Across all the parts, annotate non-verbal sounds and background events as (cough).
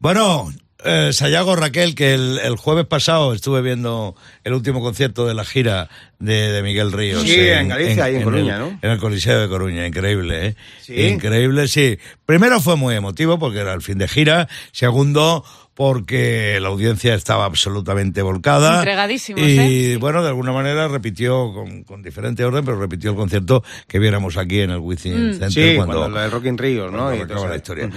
Bueno, eh, Sayago Raquel, que el, el jueves pasado estuve viendo el último concierto de la gira de, de Miguel Ríos. Sí, en Galicia y en Coruña, el, ¿no? En el Coliseo de Coruña, increíble, ¿eh? Sí. Increíble, sí. Primero fue muy emotivo porque era el fin de gira. Segundo, porque la audiencia estaba absolutamente volcada. Entregadísimos, Y ¿eh? bueno, de alguna manera repitió con, con diferente orden, pero repitió el concierto que viéramos aquí en el Wizzing Mm. Center Sí, cuando, cuando lo del Rock in Rio, ¿no? Y la historia.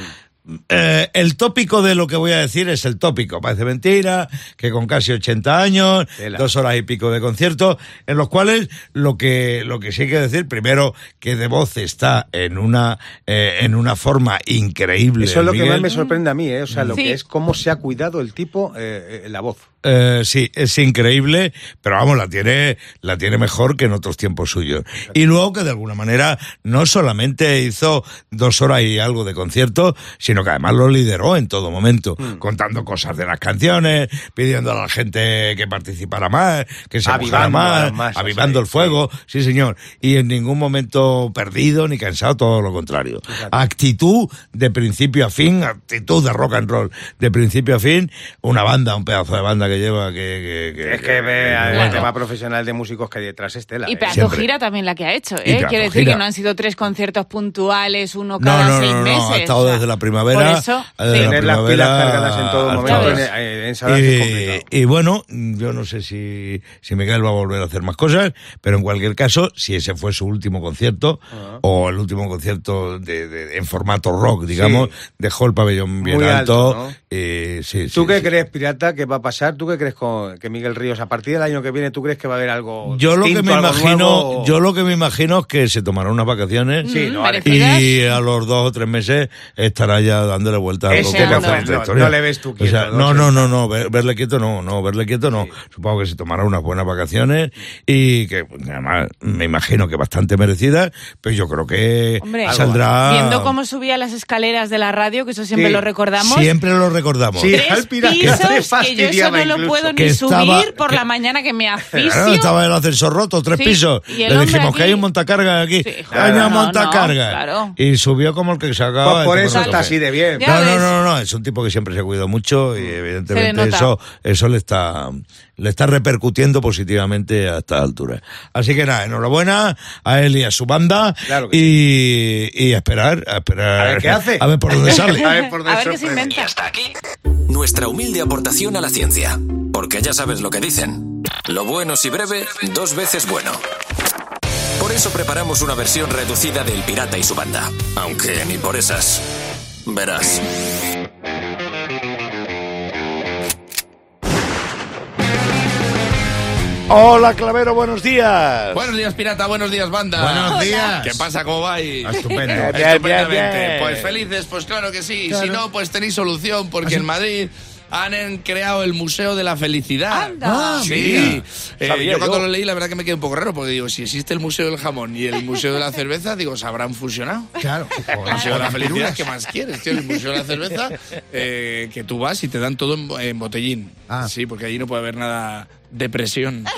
Eh, el tópico de lo que voy a decir es el tópico. Parece mentira que con casi 80 años, Tela. dos horas y pico de concierto, en los cuales lo que, lo que sí hay que decir, primero, que de voz está en una, eh, en una forma increíble. Eso es lo que más me sorprende a mí, ¿eh? O sea, lo Sí. que es cómo se ha cuidado el tipo eh, eh, la voz. Eh, sí, es increíble, pero vamos, la tiene, la tiene mejor que en otros tiempos suyos. Y luego que de alguna manera no solamente hizo dos horas y algo de concierto, sino que además lo lideró en todo momento, Mm. contando cosas de las canciones, pidiendo a la gente que participara más, que se mojara Avivando a más, avivando sí, el fuego, sí. señor. Y en ningún momento perdido ni cansado, todo lo contrario. Actitud de principio a fin, actitud de rock and roll de principio a fin, una banda, un pedazo de banda que lleva que... que- que- Es que ve al bueno. tema profesional de músicos que hay detrás es tela. Y ¿eh? pedazo Siempre. gira también la que ha hecho, ¿eh? Quiere decir gira. que no han sido tres conciertos puntuales, uno No, cada no, seis no, no, meses. ha estado o sea, desde la primavera. Por eso, desde la sí. Tener las pilas primavera cargadas en todo momento en, en, en complicado. Y, y bueno, yo no sé si, si Miguel va a volver a hacer más cosas, pero en cualquier caso, si ese fue su último concierto, Ah. o el último concierto de, de- en formato rock, digamos, dejó el pabellón bien Muy alto. alto, ¿no? y sí, ¿Tú sí, qué sí. crees, Pirata, que va a pasar? ¿Tú qué crees con que Miguel Ríos, a partir del año que viene, tú crees que va a haber algo Yo lo que me imagino, nuevo, o- yo lo que me imagino es que se tomará unas vacaciones. Sí, Mm, no. Y a los dos o tres meses estará ya dándole vuelta a no, que no, no, historia. no le ves tú O quieto, sea, ¿no? no, no, no, no, ver- verle quieto no, no, verle quieto no. Supongo que se tomará unas buenas vacaciones y que pues, además me imagino que bastante merecidas, pero yo creo que Hombre, saldrá. Viendo cómo subía las escaleras de la radio, que eso siempre Sí. lo recordamos. Siempre lo recordamos. Sí. Tres pisos, que yo eso fastidiaba no lo incluso. puedo Que ni estaba- subir por que- la mañana que me Claro, asfixio. estaba el ascensor roto, tres Sí, pisos. Le dijimos que hay un montacarga aquí. Sí, hay una no, no, montacarga. claro. Y subió como el que se acaba Pues de por eso está así de bien. No, no, no, no, es un tipo que siempre se cuida mucho y evidentemente eso, eso le está, le está repercutiendo positivamente a esta altura. Así que nada, enhorabuena a él y a su banda Claro que y, y a esperar, a esperar. A ver qué hace. A ver por dónde sale. (laughs) A ver por A dónde ver qué se inventa. Hasta aquí nuestra humilde aportación a la ciencia. Porque ya sabes lo que dicen. Lo bueno si breve, dos veces bueno. Por eso preparamos una versión reducida del Pirata y su banda. Aunque ni por esas. Verás. Hola, Clavero, buenos días. Buenos días, pirata. Buenos días, banda. Buenos días. ¿Qué pasa? ¿Cómo vais? Estupendo. Bien, bien, Estupendamente. bien. Pues felices, pues claro que sí. Si no, pues tenéis solución, porque en Madrid han creado el Museo de la Felicidad. Anda. Ah, sí. mira. Eh, yo cuando yo. lo leí, la verdad que me quedé un poco raro, porque digo, si existe el Museo del Jamón y el Museo de la Cerveza, digo, ¿se habrán fusionado? Claro. El Museo de la Felicidad, ¿qué más quieres, tío? El Museo de la Cerveza, eh, que tú vas y te dan todo en, bo- en botellín. Ah. Sí, porque allí no puede haber nada de presión. (laughs)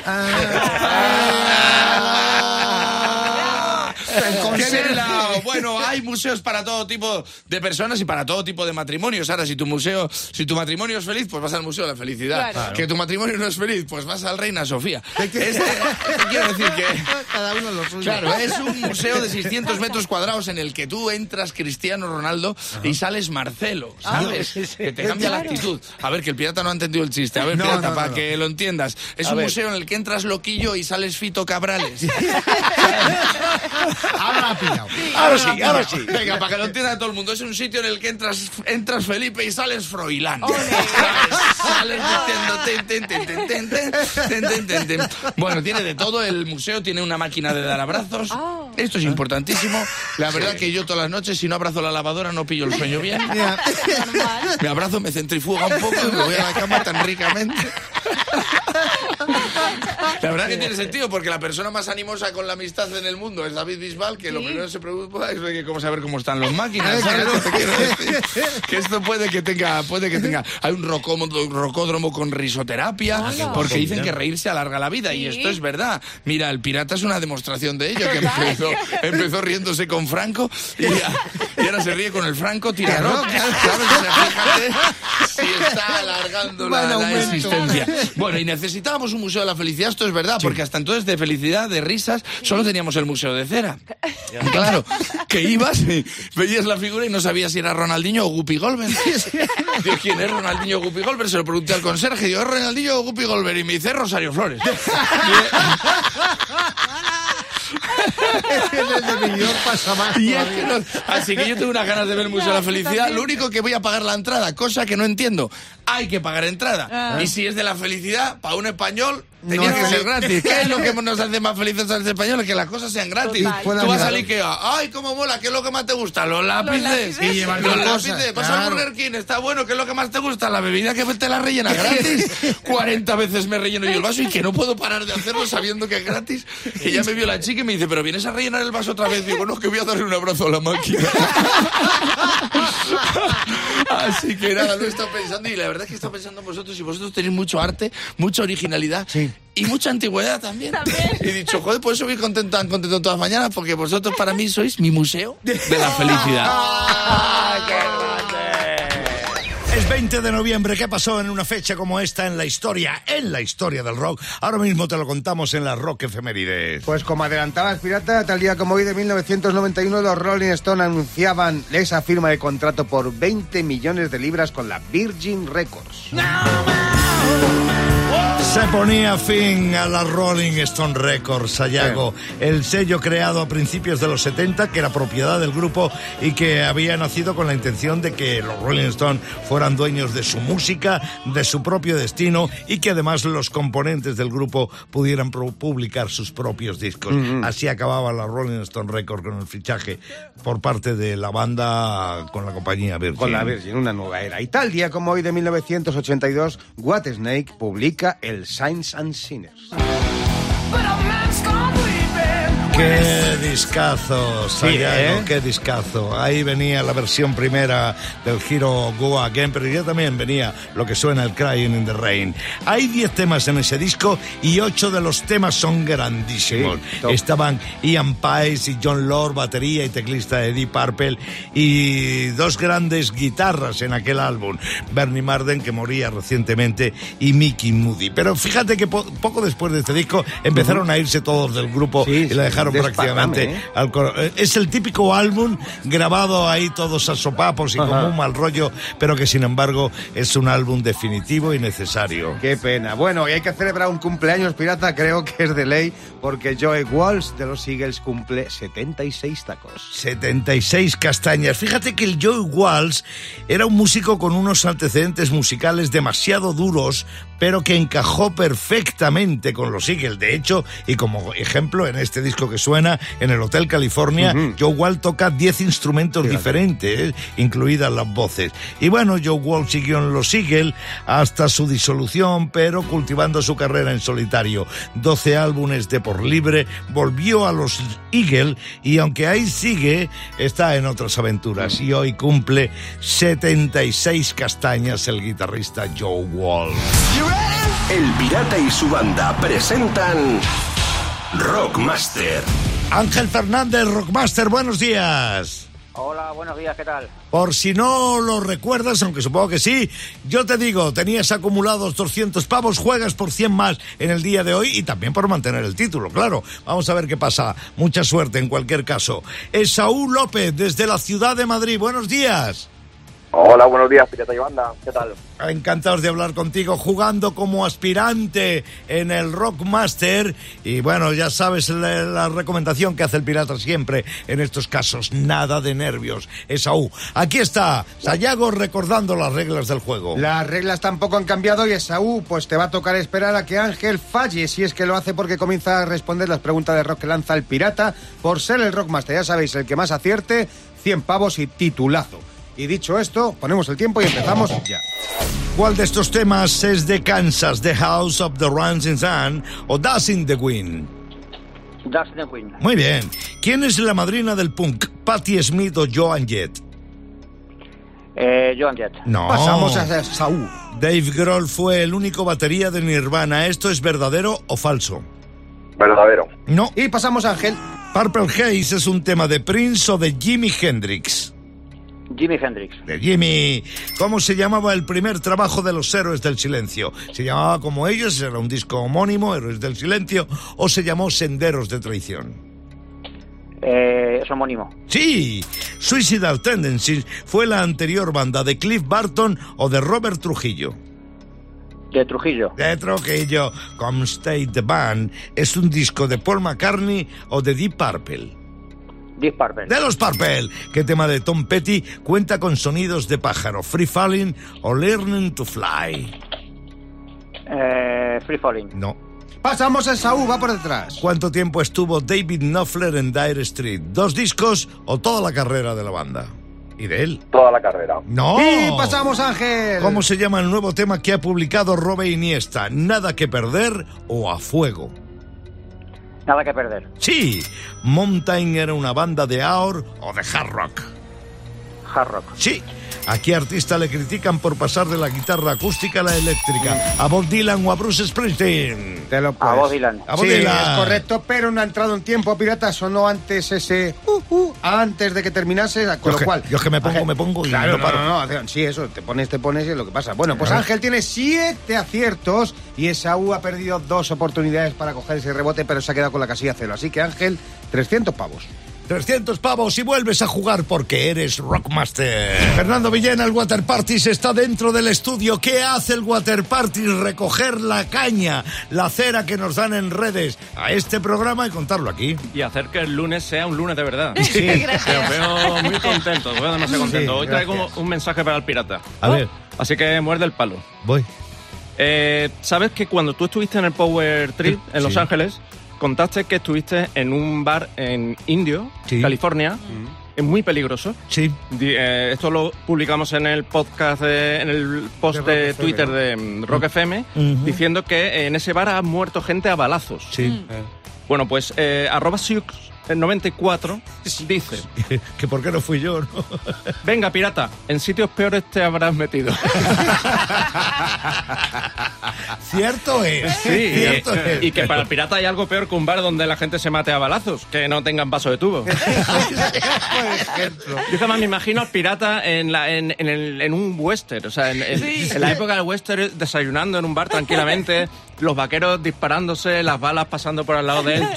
¡Qué bien hilado! (laughs) Bueno, hay museos para todo tipo de personas y para todo tipo de matrimonios. Ahora, si tu museo, si tu matrimonio es feliz, pues vas al Museo de la Felicidad. Claro. Que tu matrimonio no es feliz, pues vas al Reina Sofía. (laughs) Este- quiero decir que... (laughs) Cada uno lo suyo. Claro, es un museo de 600 metros cuadrados en el que tú entras Cristiano Ronaldo y sales Marcelo, ¿sabes? Que te cambia la actitud. A ver, que el pirata no ha entendido el chiste. A ver, No, pirata, no, para no. que lo entiendas. Es un museo en el que entras loquillo y sales Fito Cabrales. Ahora la ha pillado ahora sí, ahora sí. Venga, para que lo entienda todo el mundo, es un sitio en el que entras, entras Felipe y sales Froilán. sales metiendo. Bueno, tiene de todo. El museo tiene una máquina de dar abrazos. Esto es ah. importantísimo. La verdad sí. que yo todas las noches, si no abrazo la lavadora, no pillo el sueño bien. Me abrazo, me centrifuga un poco y me voy a la cama tan ricamente. (laughs) (laughs) La verdad que tiene sentido, porque la persona más animosa con la amistad en el mundo es David Bisbal, que lo Sí. primero que se preocupa es de cómo saber cómo están los máquinas. ¿sabes lo (laughs) que esto puede que tenga, puede que tenga. Hay un rocódromo con risoterapia, Hola. porque dicen que reírse alarga la vida, y Sí. esto es verdad. Mira, el pirata es una demostración de ello, que empezó, empezó riéndose con Franco y, y ahora se ríe con el Franco. ¿sabes? Fíjate si está alargando la, la existencia. Bueno, y necesitábamos un museo de la felicidad, esto es verdad, porque hasta entonces de felicidad, de risas, solo teníamos el museo de cera. Claro, que ibas y veías la figura y no sabías si era Ronaldinho o Guppy Golver. Digo, ¿quién es Ronaldinho o Guppy Golver? Se lo pregunté al conserje, digo, ¿es Ronaldinho o Guppy Golver? Y me dice, "Es Rosario Flores. (laughs) (laughs) Y es que no- así que yo tengo unas ganas de ver el Museo de la Felicidad. Lo único que voy a pagar la entrada, cosa que no entiendo. Hay que pagar entrada. Ah. Y si es de la felicidad, para un español, tenía No, que ser gratis. ¿Qué es lo que nos hace más felices a los españoles? Que las cosas sean gratis. Total. Tú vas mirar. al Ikea. ¡Ay, cómo mola! ¿Qué es lo que más te gusta? Los lápices. lápices. Y llevar Los cosas, lápices. Vas al claro. Burger King. Está bueno. ¿Qué es lo que más te gusta? La bebida que te la rellena (laughs) gratis. 40 veces me relleno yo el vaso y que no puedo parar de hacerlo sabiendo que es gratis. Que ya me vio la chica y me dice, pero vienes a rellenar el vaso otra vez. Digo, no, que voy a darle un abrazo a la máquina. (laughs) Así que nada, lo he estado pensando y la verdad es que he estado pensando en vosotros y vosotros tenéis mucho arte, mucha originalidad Sí. y mucha antigüedad también. Y he dicho, joder, por eso voy contento, tan contento todas las mañanas, porque vosotros para mí sois mi museo de la felicidad. Es 20 de noviembre. ¿Qué pasó en una fecha como esta en la historia, en la historia del rock? Ahora mismo te lo contamos en la Rock Efemérides. Pues como adelantabas, Pirata, tal día como hoy de 1991 los Rolling Stone anunciaban esa firma de contrato por 20 millones de libras con la Virgin Records. Se ponía fin a la Rolling Stone Records, Sayago, el sello creado a principios de los 70 que era propiedad del grupo y que había nacido con la intención de que los Rolling Stone fueran dueños de su música, de su propio destino y que además los componentes del grupo pudieran publicar sus propios discos. Así acababa la Rolling Stone Records con el fichaje por parte de la banda con la compañía Virgin. Con la Virgin, una nueva era. Y tal día como hoy de 1982, What Snake publica el Signs and Sinners. Qué discazo, Sayago, ¿eh? qué discazo. Ahí venía la versión primera del Hero Go Again, pero ya también venía lo que suena el Crying in the Rain. Hay 10 temas en ese disco y 8 de los temas son grandísimos. Sí. Estaban Ian Paice y John Lord, batería y teclista de Deep Purple, y dos grandes guitarras en aquel álbum, Bernie Marden, que moría recientemente, y Mickey Moody. Pero fíjate que po- poco después de este disco empezaron a irse todos del grupo Sí, y sí, la dejaron prácticamente ¿eh? al coro- eh, Es el típico álbum grabado ahí todos a sopapos y Ajá. como un mal rollo, pero que sin embargo es un álbum definitivo y necesario. Qué pena. Bueno, y hay que celebrar un cumpleaños pirata, creo que es de ley, porque Joey Walsh de los Eagles cumple 76 tacos. 76 castañas. Fíjate que el Joey Walsh era un músico con unos antecedentes musicales demasiado duros, pero que encajó perfectamente con los Eagles. De hecho, y como ejemplo, en este disco que suena, en el Hotel California, Joe Walsh toca 10 instrumentos diferentes, incluidas las voces. Y bueno, Joe Walsh siguió en los Eagles hasta su disolución, pero cultivando su carrera en solitario. 12 álbumes de por libre, volvió a los Eagles y aunque ahí sigue, está en otras aventuras. Y hoy cumple 76 castañas el guitarrista Joe Walsh. El Pirata y su banda presentan Rockmaster. Ángel Fernández, Rockmaster, buenos días. Hola, buenos días, ¿qué tal? Por si no lo recuerdas, aunque supongo que sí, yo te digo, tenías acumulados 200 pavos, juegas por 100 más en el día de hoy y también por mantener el título, claro. Vamos a ver qué pasa. Mucha suerte en cualquier caso. Esaú López, desde la ciudad de Madrid, buenos días. Hola, buenos días, Pirata y Banda, ¿qué tal? Encantados de hablar contigo, jugando como aspirante en el Rockmaster. Y bueno, ya sabes la, la recomendación que hace el pirata siempre en estos casos: nada de nervios. Esaú. Aquí está, Sayago recordando las reglas del juego. Las reglas tampoco han cambiado y Esaú, pues te va a tocar esperar a que Ángel falle, si es que lo hace porque comienza a responder las preguntas de rock que lanza el pirata por ser el Rockmaster. Ya sabéis, el que más acierte, 100 pavos y titulazo. Y dicho esto, ponemos el tiempo y empezamos ya. ¿Cuál de estos temas es de Kansas, The House of the Rising Sun o Dancing the Wind? Dustin the Queen. Muy bien. ¿Quién es la madrina del punk? ¿Patti Smith o Joan Jett? Eh, Joan Jett. No. Pasamos a Saúl. Dave Grohl fue el único batería de Nirvana. ¿Esto es verdadero o falso? Verdadero. No. Y pasamos a Ángel. Purple Haze es un tema de Prince o de Jimi Hendrix. Jimi Hendrix. De Jimmy. ¿Cómo se llamaba el primer trabajo de los Héroes del Silencio? ¿Se llamaba como ellos? ¿Era un disco homónimo, Héroes del Silencio? ¿O se llamó Senderos de Traición? Eh, es homónimo. Sí, Suicidal Tendencies fue la anterior banda de Cliff Barton o de Robert Trujillo. De Trujillo. De Trujillo, Come State the Band es un disco de Paul McCartney o de Deep Purple. Deep Purple. De los Purple, ¿qué tema de Tom Petty cuenta con sonidos de pájaro? Free Falling o Learning to Fly. Eh, Free Falling. No. Pasamos a Saúl, va por detrás. ¿Cuánto tiempo estuvo David Knopfler en Dire Street? ¿Dos discos o toda la carrera de la banda? ¿Y de él? Toda la carrera. ¡No! Y pasamos a Ángel. ¿Cómo se llama el nuevo tema que ha publicado Robe Iniesta? ¿Nada que perder o a fuego? Nada que perder. Sí, Mountain era una banda de Aor o de hard rock. Hard rock. Sí. ¿A qué artista le critican por pasar de la guitarra acústica a la eléctrica? ¿A Bob Dylan o a Bruce Springsteen? Te lo A. Bob Dylan. A Bob Sí, Dylan. es correcto, pero no ha entrado en tiempo, pirata. Sonó antes ese. uh, uh, antes de que terminase, con Yo lo que- cual. yo que me pongo, Ángel- me pongo y Claro, no no, paro. no, no, Sí, eso, te pones, te pones y es lo que pasa. Bueno, pues. Ángel tiene siete aciertos y Esaú ha perdido dos oportunidades para coger ese rebote, pero se ha quedado con la casilla cero. Así que Ángel, 300 pavos. 300 pavos y vuelves a jugar porque eres Rockmaster. Fernando Villena, el Water Parties está dentro del estudio. ¿Qué hace el Water Parties? Recoger la caña, la cera que nos dan en redes a este programa y contarlo aquí. y hacer que el lunes sea un lunes de verdad. (laughs) Sí, os veo muy contentos, os veo demasiado contentos. Hoy traigo gracias. un mensaje para el pirata. A ver, Así que muerde el palo. voy. Eh, ¿Sabes que cuando tú estuviste en el Power Trip en Los Sí. Ángeles, contaste que estuviste en un bar en Indio, Sí. California? Es muy peligroso. Sí. Eh, esto lo publicamos en el podcast, de- en el post De de, Rock FM, Twitter de mm, Rock FM, Ujú. diciendo que en ese bar ha muerto gente a balazos. Sí. Bueno, pues eh, arroba Siux94 dice, (laughs) que por qué no fui yo, ¿no? (laughs) venga pirata, en sitios peores te habrás metido. (laughs) Cierto es. Sí, cierto es. y que para el pirata hay algo peor que un bar donde la gente se mate a balazos, que no tengan paso de tubo. Yo jamás me imagino al pirata en, la, en, en el- en un western, o sea, en, en- Sí. en la época del western desayunando en un bar tranquilamente, los vaqueros disparándose, las balas pasando por al lado de él.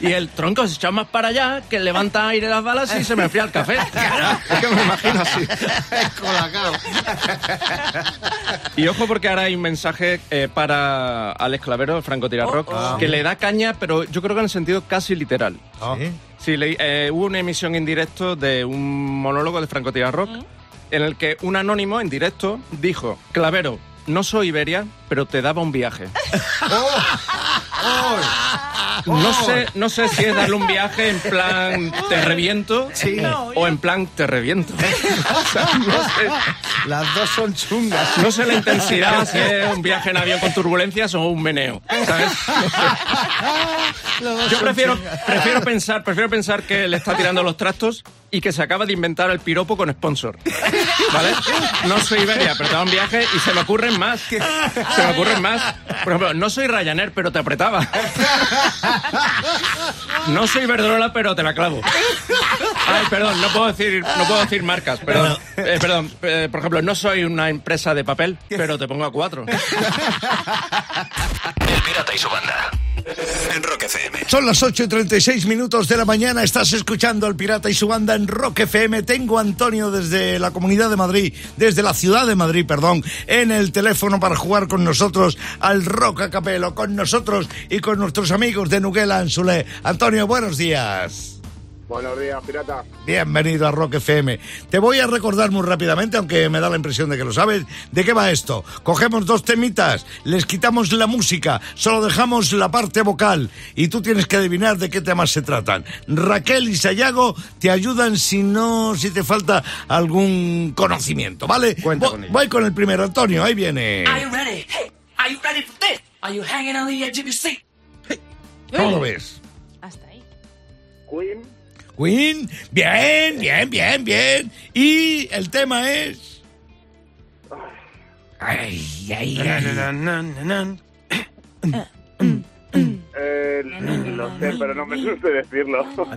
Y el tronco se echa más para allá, que levanta aire las balas y se me enfría el café. (laughs) Es que me imagino así. Y ojo porque ahora hay un mensaje eh, para Alex Clavero, el Franco Tirarrock, que le da caña, pero yo creo que en el sentido casi literal. Sí. Sí, le- eh, hubo una emisión en directo de un monólogo de Franco Tirarrock en el que un anónimo en directo dijo, Clavero, no soy Iberia, pero te daba un viaje. (laughs) No sé, no sé si es darle un viaje en plan te reviento o en plan te reviento. O (laughs) sea, no sé. Las dos son chungas. No sé la intensidad, si es un viaje en avión con turbulencias o un meneo. ¿sabes? No sé. Yo prefiero, prefiero, pensar, prefiero pensar que le está tirando los trastos y que se acaba de inventar el piropo con sponsor. ¿Vale? No soy Iberia, pero te da un viaje y se me ocurren más. Se me ocurren más. Por ejemplo, no soy Ryanair, pero te apretaba. No soy Verdrola, pero te la clavo. Ay, perdón, no puedo decir, no puedo decir marcas, perdón. Eh, perdón, eh, por ejemplo, no soy una empresa de papel, pero te pongo a cuatro. El pirata y su banda. En Rock FM. Son las 8 y 36 minutos de la mañana. Estás escuchando al Pirata y su banda en Rock FM. Tengo a Antonio desde la Comunidad de Madrid, desde la ciudad de Madrid, perdón, en el teléfono para jugar con nosotros al Rock a Capelo, con nosotros y con nuestros amigos de Nuguela Anzulé. Antonio, buenos días. Buenos días, pirata. Bienvenido a Rock FM. Te voy a recordar muy rápidamente, aunque me da la impresión de que lo sabes, de qué va esto. Cogemos dos temitas, les quitamos la música, solo dejamos la parte vocal y tú tienes que adivinar de qué temas se tratan. Raquel y Sayago te ayudan si no, si te falta algún conocimiento, ¿vale? Cuenta con ello. voy con el primero, Antonio, ahí viene. Are you ready? Hey, are you ready for this? Are you hanging on the edge of your seat? ¿Cómo lo ves? Hasta ahí. Queen. Queen, bien, bien, bien, bien. Y el tema es... Ay, ay, ay. Eh, lo sé, pero no me gusta decirlo. Va,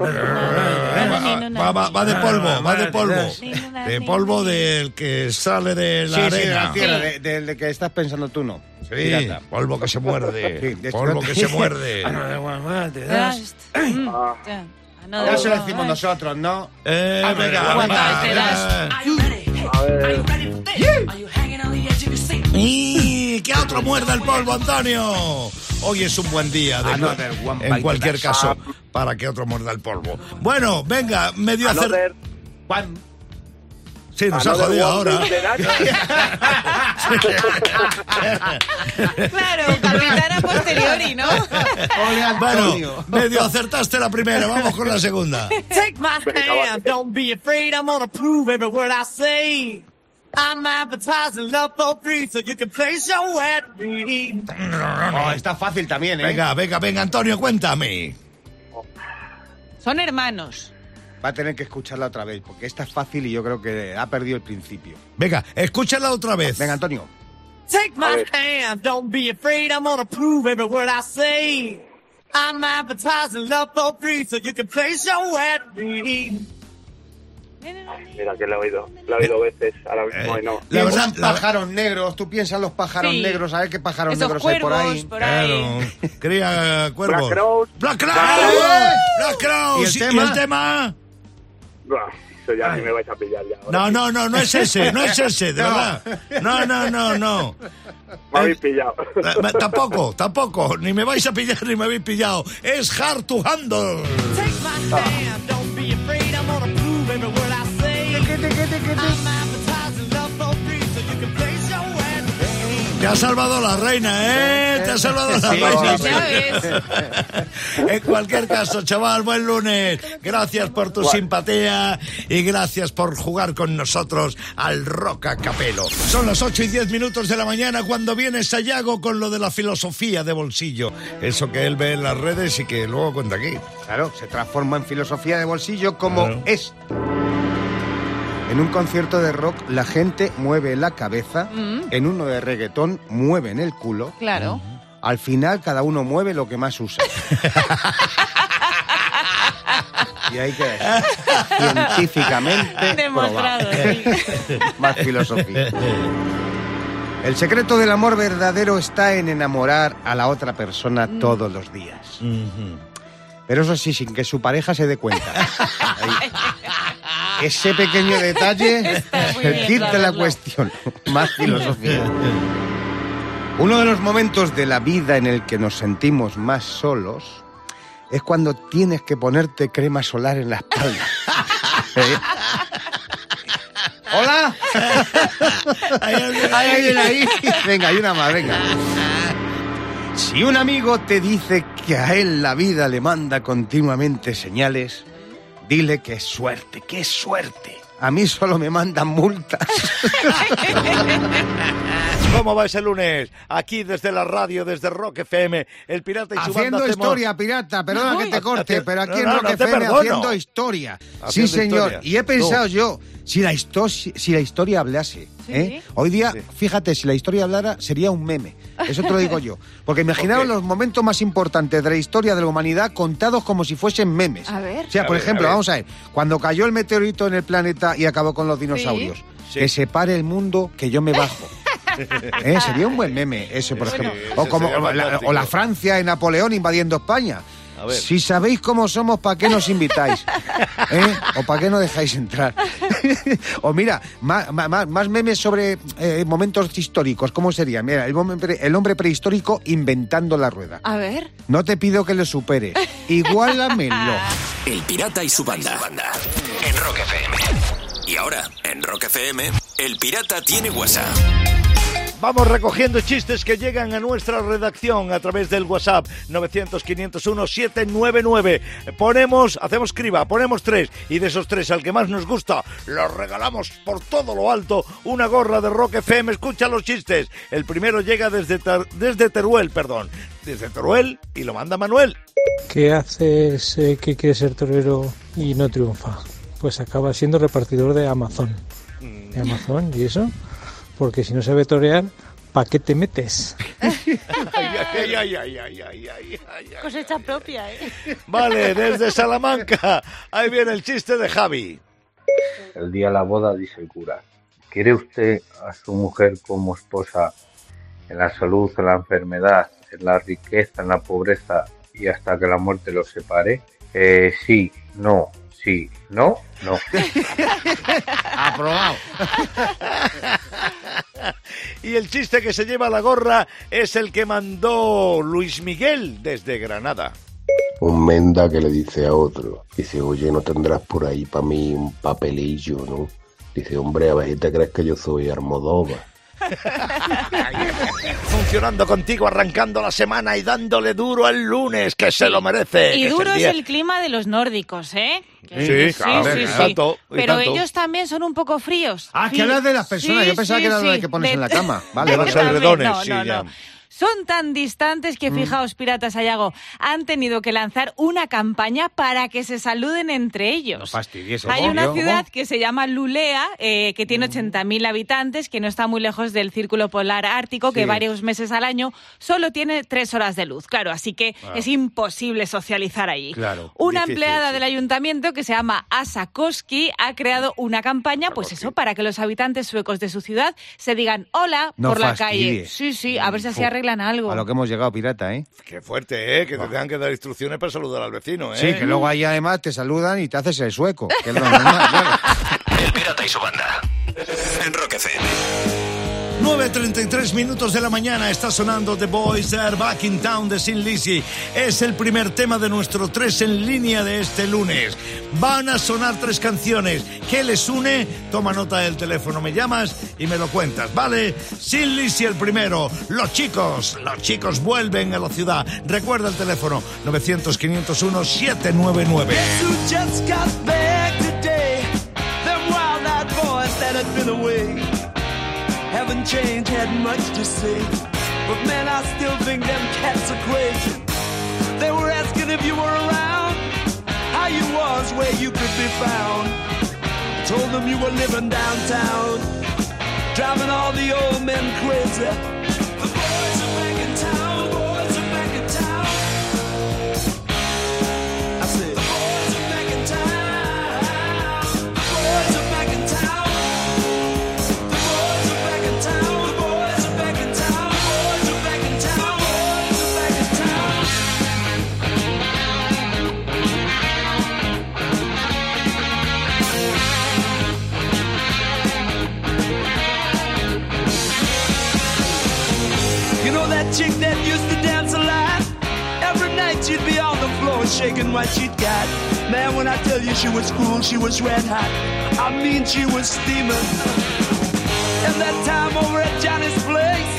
va- va- va de polvo, va de polvo. De polvo del que sale de la sí, sí, de arena. la tierra, de- del de que estás pensando tú, no. Sí, Pirata. polvo que se muerde. Sí, polvo que se muerde. Ah. yeah. Ya se lo one. decimos nosotros, ¿no? Eh, venga, One venga, bite, venga. Are you ready? Hey, A ver. are you ready for this? Are you hanging on the edge of your seat? Y que otro muerda el polvo, Antonio. Hoy es un buen día, de- one en cualquier caso, para que otro muerda el polvo. Bueno, venga, medio hacer... Juan. Sí, nos ha jodido ahora. Claro, capitana posteriori, ¿no? Bueno, medio acertaste la primera, vamos con la segunda. Take my hand, don't be afraid. I'm gonna prove every word I say. I'm advertising love for free, so you can place your dream. Oh, está fácil también, ¿eh? Venga, venga, venga, Antonio, cuéntame. Son hermanos. Va a tener que escucharla otra vez, porque esta es fácil y yo creo que ha perdido el principio. Venga, escúchala otra vez. Venga, Antonio. Take my hand, don't be afraid. I'm gonna prove every word I say. I'm advertising love for free, so you can place your wet dream. Mira, que lo he oído. Lo he oído veces. Ahora mismo Eh, y no. La verdad, la- pájaros negros, tú piensas en los pájaros Sí. negros, a ver qué pájaros Esos negros hay por cuervos ahí. por ahí. Claro, cría cuervos. Black Crowes. Black Crowes. Black Crowes. ¿Y el tema? tema? Eso ya me vais a pillar ya. No, no, no, no es ese, no es ese, de (laughs) No. verdad. No, no, no, no. Me habéis pillado. Eh, Tampoco, tampoco. Ni me vais a pillar ni me habéis pillado. Es Hard to Handle. Take my hand, ha salvado la reina, ¿eh? Te ha salvado la Sí, reina. sí. (laughs) En cualquier caso, chaval, buen lunes. Gracias por tu simpatía y gracias por jugar con nosotros al Rock a Capelo. Son las 8 y 10 minutos de la mañana cuando viene Sayago con lo de la filosofía de bolsillo. Eso que él ve en las redes y que luego cuenta aquí. Claro, se transforma en filosofía de bolsillo como Claro. es. En un concierto de rock la gente mueve la cabeza, Mm. en uno de reggaetón mueven el culo, Claro. al final cada uno mueve lo que más usa. (laughs) y hay que científicamente Demostrado, sí. (laughs) Más filosofía. El secreto del amor verdadero está en enamorar a la otra persona todos los días. Pero eso sí, sin que su pareja se dé cuenta. (laughs) Ese pequeño detalle (laughs) de la cuestión. Más filosofía. (laughs) Uno de los momentos de la vida en el que nos sentimos más solos es cuando tienes que ponerte crema solar en la espalda. (laughs) ¿Eh? ¡Hola! Hay alguien Hay ahí. alguien ahí. Venga, hay una más, venga. Si un amigo te dice que a él la vida le manda continuamente señales, dile que es suerte, que es suerte. A mí solo me mandan multas. (laughs) ¿Cómo va ese lunes? Aquí desde la radio, desde Rock FM, el Pirata y su banda Haciendo hacemos- historia, pirata, perdona que te corte, Haci- pero aquí no, en no, Rock no FM perdono. haciendo historia. Haciendo sí, señor. historia. Y he pensado yo, si la, histo- si la historia hablase, Sí. ¿eh? hoy día, Sí. fíjate, si la historia hablara, sería un meme. Eso te lo digo yo. Porque imaginaos (laughs) los momentos más importantes de la historia de la humanidad contados como si fuesen memes. A ver. O sea, A por ver, ejemplo, a vamos a ver, cuando cayó el meteorito en el planeta y acabó con los dinosaurios, Sí. que se pare el mundo, que yo me bajo. (laughs) ¿Eh? Sería un buen meme ese, por ejemplo. Sí, o como la, fantástico. o la Francia y Napoleón invadiendo España. A ver. Si sabéis cómo somos, ¿para qué nos invitáis? (laughs) ¿Eh? ¿O para qué no dejáis entrar? (laughs) o mira, más, más- más memes sobre eh, momentos históricos. ¿Cómo sería? Mira, el hombre, el hombre prehistórico inventando la rueda. A ver. No te pido que le supere. (laughs) Igualamelo. El Pirata y su banda. En Rock FM. Y ahora, en Rock FM, El Pirata tiene WhatsApp. Vamos recogiendo chistes que llegan a nuestra redacción a través del WhatsApp 900-501-799. Ponemos, hacemos criba, ponemos tres y de esos tres al que más nos gusta, los regalamos por todo lo alto una gorra de Rock FM. Escucha los chistes. El primero llega desde, desde Teruel, perdón. Desde Teruel y lo manda Manuel. ¿Qué haces eh, que quiere ser torero y no triunfa? Pues acaba siendo repartidor de Amazon. ¿De Amazon? ¿Y eso? Porque si no sabe torear, ¿para qué te metes? Ay, ay, ay, ay, ay, ay, ay, ay. Cosecha propia, ¿eh? Vale, desde Salamanca. Ahí viene el chiste de Javi. El día de la boda dice el cura, ¿quiere usted a su mujer como esposa en la salud, en la enfermedad, en la riqueza, en la pobreza y hasta que la muerte los separe? Eh, sí, no, sí, no, no. (laughs) Aprobado. (laughs) Y el chiste que se lleva la gorra es el que mandó Luis Miguel desde Granada. Un menda que le dice a otro, dice, oye, ¿no tendrás por ahí para mí un papelillo, no? Dice, hombre, a ver si te crees que yo soy Armodóvar. (laughs) Funcionando contigo, arrancando la semana y dándole duro el lunes, que se lo merece. Y que duro el es el clima de los nórdicos, ¿eh? Sí, claro, y tanto, y Pero tanto. ellos también son un poco fríos. Ah, que Sí, hablas de las personas. sí, Yo pensaba sí, que era lo de sí. que pones De- en la cama. (laughs) Vale, de- también, edredones, no, sí, no, ya. no. Son tan distantes que, fijaos, piratas Ayago, han tenido que lanzar una campaña para que se saluden entre ellos. Fastidies. Hay una ciudad que se llama Lulea, eh, que tiene 80.000 habitantes, que no está muy lejos del Círculo Polar Ártico, que varios meses al año solo tiene tres horas de luz. Claro, así que Ah. es imposible socializar allí. Claro, Una difícil, empleada sí. del ayuntamiento que se llama Asa Koski ha creado una campaña, pues eso, para que los habitantes suecos de su ciudad se digan hola No por la calle. Sí, sí, a ver si así. Arreglan algo. A lo que hemos llegado, pirata, ¿eh? Qué fuerte, ¿eh? Que te tengan que dar instrucciones para saludar al vecino, ¿eh? Sí, que luego ahí además te saludan y te haces el sueco. Que es lo normal, (laughs) claro. El Pirata y su banda. En Rock FM. 9.33 minutos de la mañana está sonando The Boys Are Back in Town de Sin Lizzy. Es el primer tema de nuestro 3 en línea de este lunes. Van a sonar tres canciones. ¿Qué les une? Toma nota del teléfono, me llamas y me lo cuentas, ¿vale? Sin Lizzy el primero. Los chicos, los chicos vuelven a la ciudad. Recuerda el teléfono 900-501-799. who just got back today. Them wild-eyed boys that had been away haven't had much to say. But man, I still think them cats are crazy. They were asking if you were around, how you was, where you could be found. Told them you were living downtown, driving all the old men crazy. Chick that used to dance a lot? Every night she'd be on the floor shaking what she'd got. Man, when I tell you she was cool, she was red hot. I mean, she was steaming. And that time over at Johnny's place,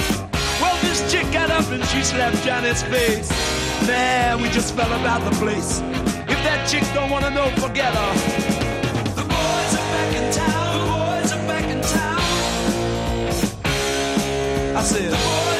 well, this chick got up and she slapped Johnny's face. Man, we just fell about the place. If that chick don't wanna know, forget her. The boys are back in town. The boys are back in town. I said,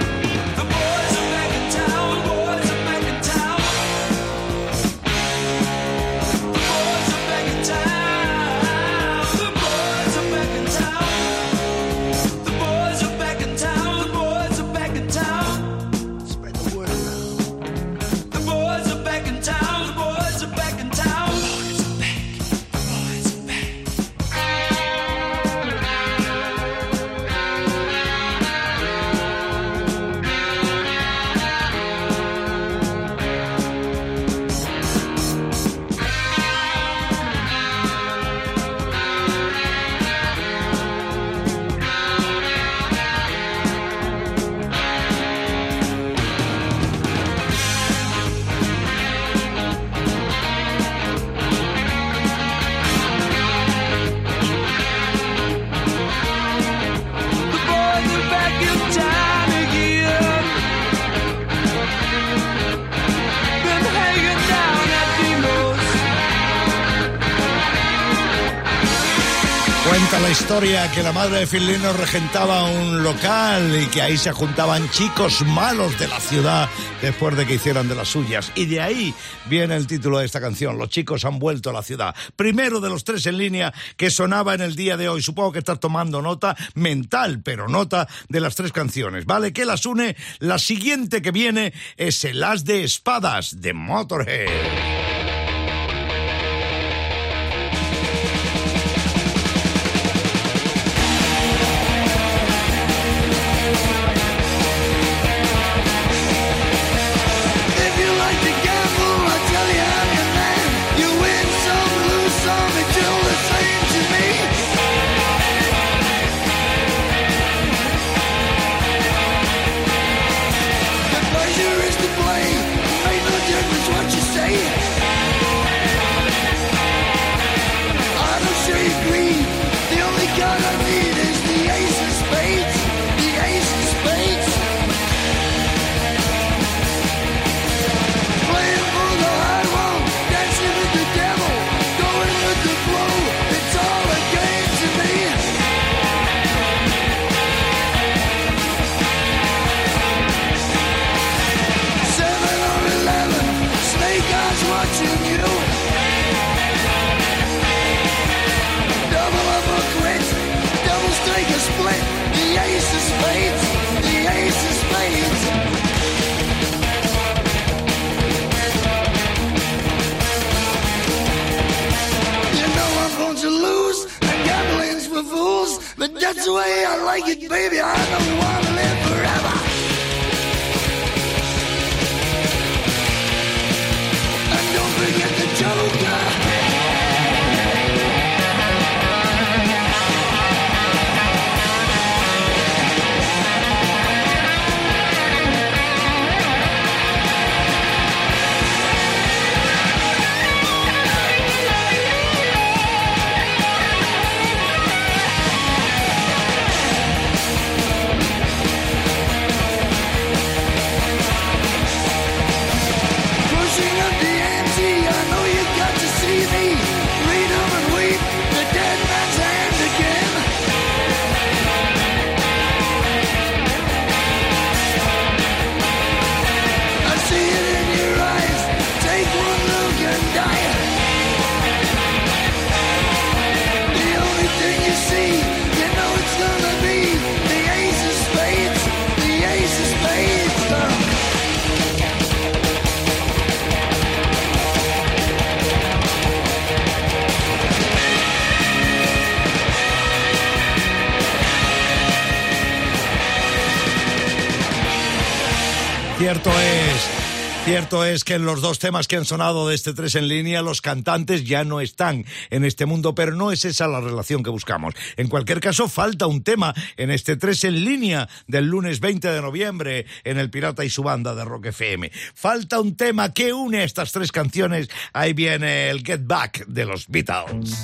Que la madre de Filino regentaba un local y que ahí se juntaban chicos malos de la ciudad después de que hicieran de las suyas. Y de ahí viene el título de esta canción, Los chicos han vuelto a la ciudad. Primero de los tres en línea que sonaba en el día de hoy. Supongo que estás tomando nota mental, pero nota de las tres canciones. ¿Vale? ¿Qué las une? La siguiente que viene es el As de Espadas de Motorhead. The ace of spades, the ace of spades. You know I'm going to lose, The gambling's for fools. But that's the way I like it, baby. I don't want to live forever. And don't forget Cierto es, cierto es que en los dos temas que han sonado de este tres en línea, los cantantes ya no están en este mundo, pero no es esa la relación que buscamos. En cualquier caso, falta un tema en este tres en línea del lunes 20 de noviembre en El Pirata y su banda de Rock FM. Falta un tema que une estas tres canciones. Ahí viene el Get Back de los Beatles.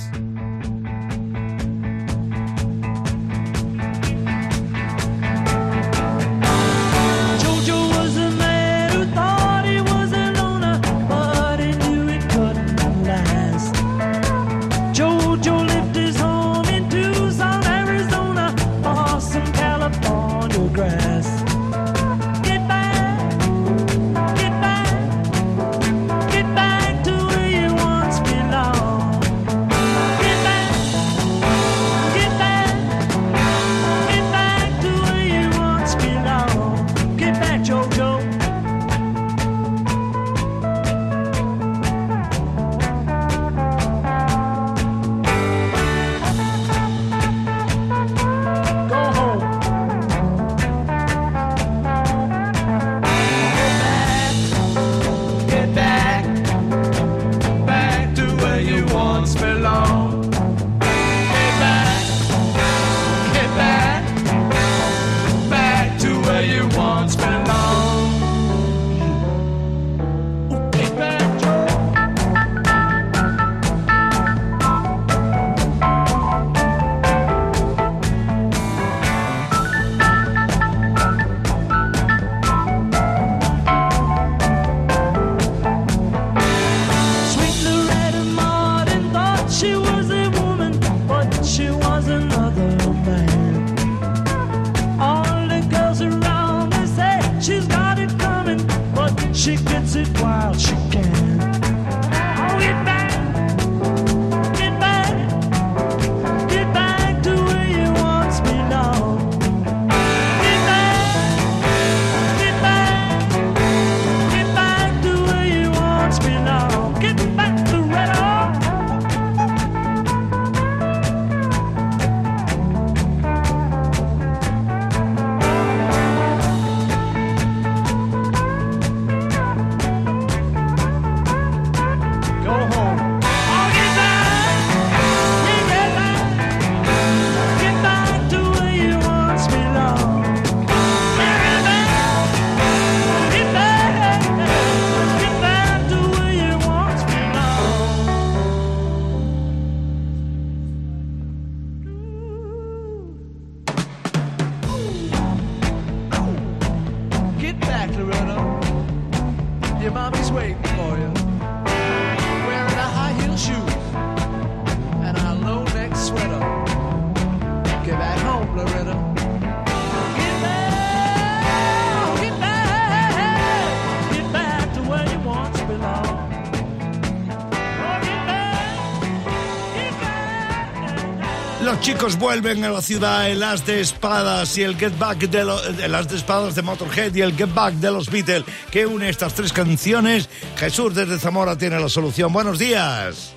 Chicos vuelven a la ciudad, el as de espadas y el get back de lo- el as de espadas de Motorhead y el get back de los Beatles que une estas tres canciones. Jesús desde Zamora tiene la solución. Buenos días.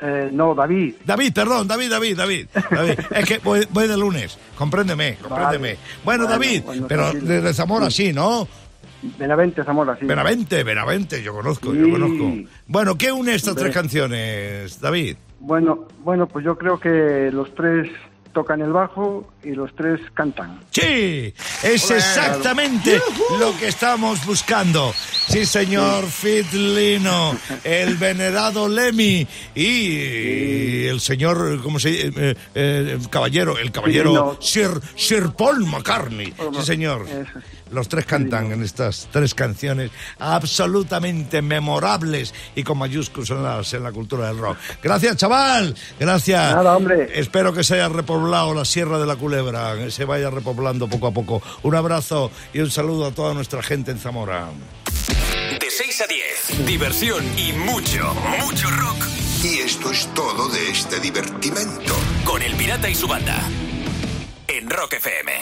Eh, no, David. David, perdón, David, David, David. David. (laughs) Es que voy, voy de lunes. Compréndeme, compréndeme. Bueno, Bueno, David, bueno, pero desde Zamora sí, ¿no? Benavente, Zamora, sí. Benavente, Benavente, yo conozco, yo Sí. conozco. Bueno, ¿qué une estas tres canciones, David? Bueno, bueno, pues yo creo que los tres tocan el bajo y los tres cantan. Sí, es exactamente lo que estamos buscando. Sí, señor Fitlino, (laughs) el venerado Lemmy y el señor, ¿cómo se dice? Eh, eh, caballero, el caballero. Sir, Sir Paul McCartney. Sí, señor. Los tres cantan en estas tres canciones absolutamente memorables y con mayúsculas en, las- en la cultura del rock. Gracias, chaval. Gracias. Nada, hombre. Espero que se haya repoblado la Sierra de la Culebra, que se vaya repoblando poco a poco. Un abrazo y un saludo a toda nuestra gente en Zamora. De 6 a 10, diversión y mucho, mucho rock. Y esto es todo de este divertimento. Con el pirata y su banda. En Rock FM.